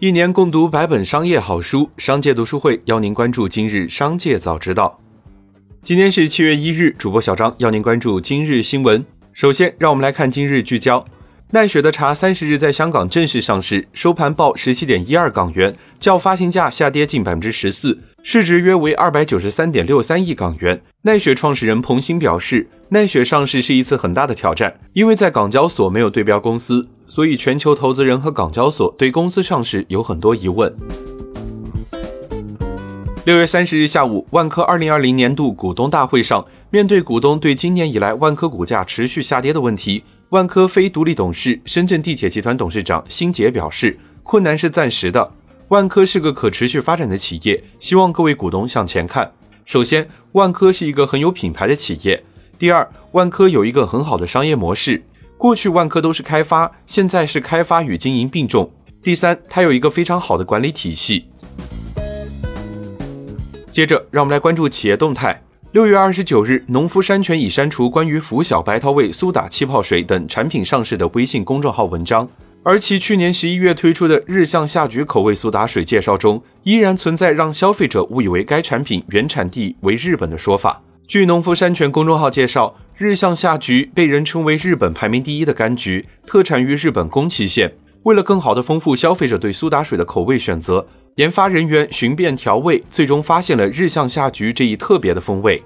一年共读百本商业好书，商界读书会邀您关注今日商界早知道。今天是七月一日，主播小张邀您关注今日新闻。首先，让我们来看今日聚焦。奈雪的茶三十日在香港正式上市，收盘报十七点一二港元，较发行价下跌近百分之十四，市值约为二百九十三点六三亿港元。奈雪创始人彭鑫表示，奈雪上市是一次很大的挑战，因为在港交所没有对标公司，所以全球投资人和港交所对公司上市有很多疑问。六月三十日下午，万科二零二零年度股东大会上，面对股东对今年以来万科股价持续下跌的问题。万科非独立董事、深圳地铁集团董事长辛杰表示：“困难是暂时的，万科是个可持续发展的企业，希望各位股东向前看。首先，万科是一个很有品牌的企业；第二，万科有一个很好的商业模式。过去万科都是开发，现在是开发与经营并重。第三，它有一个非常好的管理体系。”接着，让我们来关注企业动态。六月二十九日，农夫山泉已删除关于拂晓白桃味苏打气泡水等产品上市的微信公众号文章，而其去年十一月推出的日向夏菊口味苏打水介绍中，依然存在让消费者误以为该产品原产地为日本的说法。据农夫山泉公众号介绍，日向夏菊被人称为日本排名第一的柑橘，特产于日本宫崎县。为了更好地丰富消费者对苏打水的口味选择。研发人员寻遍调味，最终发现了日向夏菊这一特别的风味。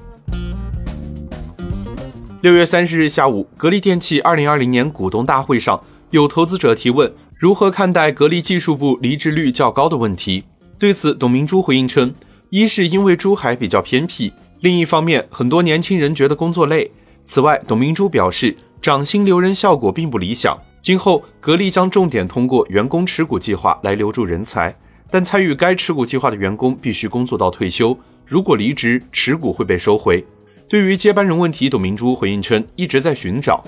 六月三十日下午，格力电器二零二零年股东大会上，有投资者提问如何看待格力技术部离职率较高的问题。对此，董明珠回应称：一是因为珠海比较偏僻，另一方面很多年轻人觉得工作累。此外，董明珠表示，涨薪留人效果并不理想，今后格力将重点通过员工持股计划来留住人才。但参与该持股计划的员工必须工作到退休，如果离职，持股会被收回。对于接班人问题，董明珠回应称一直在寻找。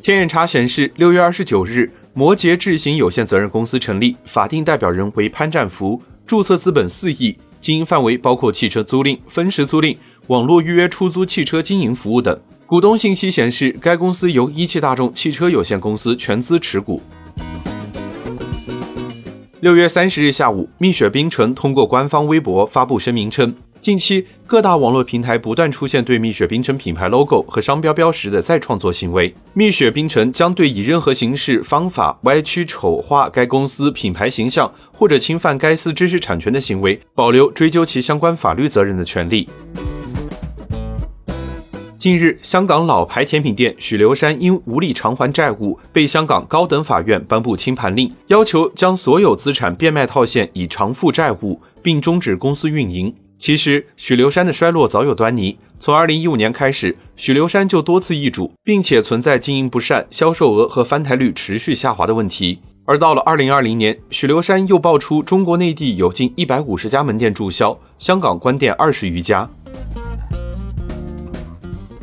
天眼查显示，六月二十九日，摩羯智行有限责任公司成立，法定代表人为潘占福，注册资本四亿，经营范围包括汽车租赁、分时租赁、网络预约出租汽车经营服务等。股东信息显示，该公司由一汽大众汽车有限公司全资持股。六月三十日下午，蜜雪冰城通过官方微博发布声明称，近期各大网络平台不断出现对蜜雪冰城品牌 logo 和商标标识的再创作行为，蜜雪冰城将对以任何形式、方法歪曲、丑化该公司品牌形象或者侵犯该司知识产权的行为，保留追究其相关法律责任的权利。近日，香港老牌甜品店许留山因无力偿还债务，被香港高等法院颁布清盘令，要求将所有资产变卖套现以偿付债务，并终止公司运营。其实，许留山的衰落早有端倪。从2015年开始，许留山就多次易主，并且存在经营不善、销售额和翻台率持续下滑的问题。而到了2020年，许留山又爆出中国内地有近150家门店注销，香港关店二十余家。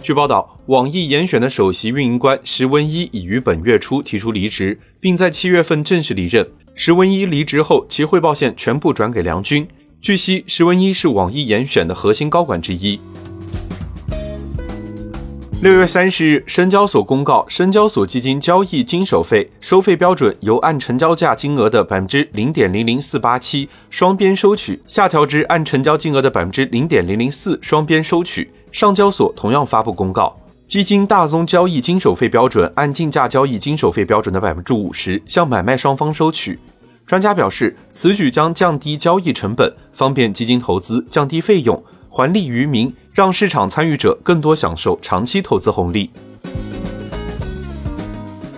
据报道，网易严选的首席运营官石文一已于本月初提出离职，并在七月份正式离任。石文一离职后，其汇报线全部转给梁军。据悉，石文一是网易严选的核心高管之一。六月三十日，深交所公告，深交所基金交易经手费收费标准由按成交价金额的百分之零点零零四八七双边收取，下调至按成交金额的百分之零点零零四双边收取。上交所同样发布公告，基金大宗交易经手费标准按竞价交易经手费标准的百分之五十向买卖双方收取。专家表示，此举将降低交易成本，方便基金投资，降低费用，还利于民。让市场参与者更多享受长期投资红利。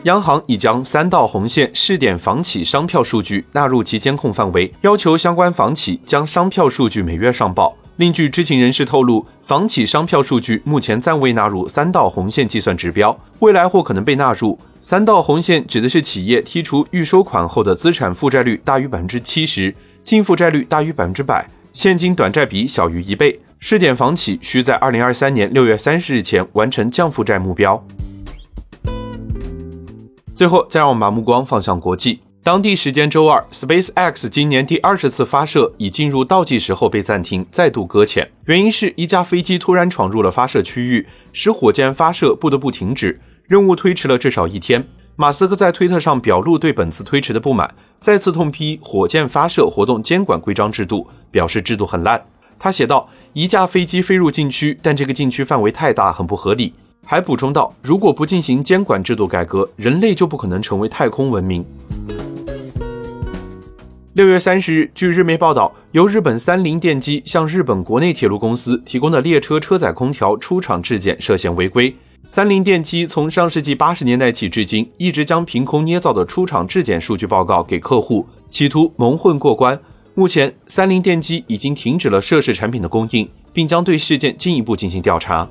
央行已将三道红线试点房企商票数据纳入其监控范围，要求相关房企将商票数据每月上报。另据知情人士透露，房企商票数据目前暂未纳入三道红线计算指标，未来或可能被纳入。三道红线指的是企业剔除预收款后的资产负债率大于百分之七十，净负债率大于百分之百，现金短债比小于一倍。试点房企需在二零二三年六月三十日前完成降负债目标。最后，再让我们把目光放向国际。当地时间周二，SpaceX 今年第二十次发射已进入倒计时后被暂停，再度搁浅。原因是一架飞机突然闯入了发射区域，使火箭发射不得不停止，任务推迟了至少一天。马斯克在推特上表露对本次推迟的不满，再次痛批火箭发射活动监管规章制度，表示制度很烂。他写道：“一架飞机飞入禁区，但这个禁区范围太大，很不合理。”还补充道：“如果不进行监管制度改革，人类就不可能成为太空文明。”六月三十日，据日媒报道，由日本三菱电机向日本国内铁路公司提供的列车车载空调出厂质检涉嫌违规。三菱电机从上世纪八十年代起至今，一直将凭空捏造的出厂质检数据报告给客户，企图蒙混过关。目前，三菱电机已经停止了涉事产品的供应，并将对事件进一步进行调查。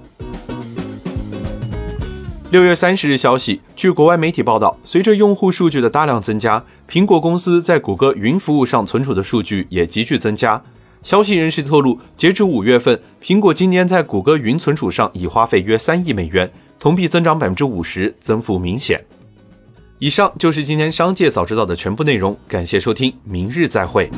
六月三十日消息，据国外媒体报道，随着用户数据的大量增加，苹果公司在谷歌云服务上存储的数据也急剧增加。消息人士透露，截至五月份，苹果今年在谷歌云存储上已花费约三亿美元，同比增长百分之五十，增幅明显。以上就是今天商界早知道的全部内容，感谢收听，明日再会。